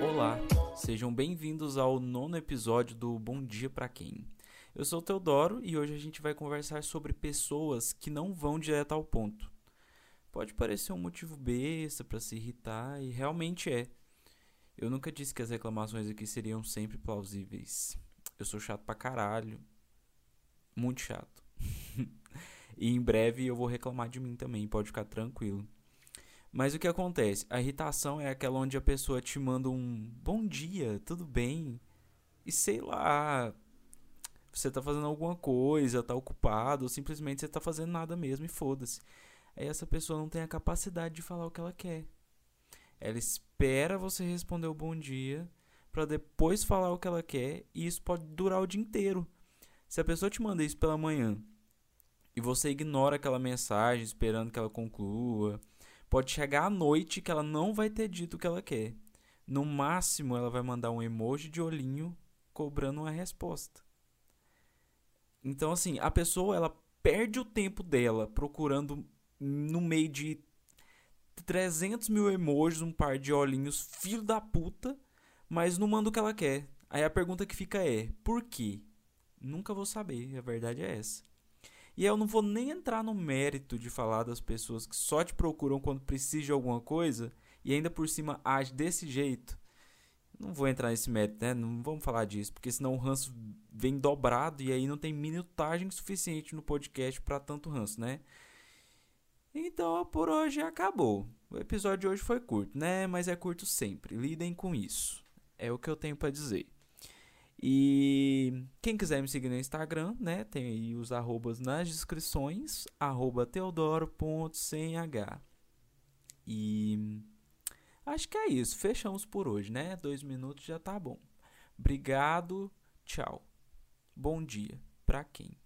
Olá, sejam bem-vindos ao nono episódio do Bom Dia Pra Quem. Eu sou o Teodoro e hoje a gente vai conversar sobre pessoas que não vão direto ao ponto. Pode parecer um motivo besta para se irritar e realmente é. Eu nunca disse que as reclamações aqui seriam sempre plausíveis. Eu sou chato pra caralho. Muito chato. e em breve eu vou reclamar de mim também, pode ficar tranquilo. Mas o que acontece? A irritação é aquela onde a pessoa te manda um bom dia, tudo bem? E sei lá, você tá fazendo alguma coisa, tá ocupado, ou simplesmente você tá fazendo nada mesmo e foda-se. Aí essa pessoa não tem a capacidade de falar o que ela quer. Ela espera você responder o bom dia para depois falar o que ela quer e isso pode durar o dia inteiro. Se a pessoa te manda isso pela manhã e você ignora aquela mensagem esperando que ela conclua, pode chegar à noite que ela não vai ter dito o que ela quer. No máximo, ela vai mandar um emoji de olhinho cobrando uma resposta. Então, assim, a pessoa ela perde o tempo dela procurando no meio de 300 mil emojis, um par de olhinhos, filho da puta, mas não manda o que ela quer. Aí a pergunta que fica é: por quê? Nunca vou saber, a verdade é essa. E eu não vou nem entrar no mérito de falar das pessoas que só te procuram quando precisa de alguma coisa e ainda por cima age desse jeito. Não vou entrar nesse mérito, né? Não vamos falar disso, porque senão o ranço vem dobrado e aí não tem minutagem suficiente no podcast para tanto ranço, né? Então por hoje acabou. O episódio de hoje foi curto, né? Mas é curto sempre. Lidem com isso. É o que eu tenho para dizer. E quem quiser me seguir no Instagram, né? Tem aí os arrobas nas descrições. Arroba teodoro.ch E acho que é isso. Fechamos por hoje, né? Dois minutos já tá bom. Obrigado. Tchau. Bom dia. Pra quem?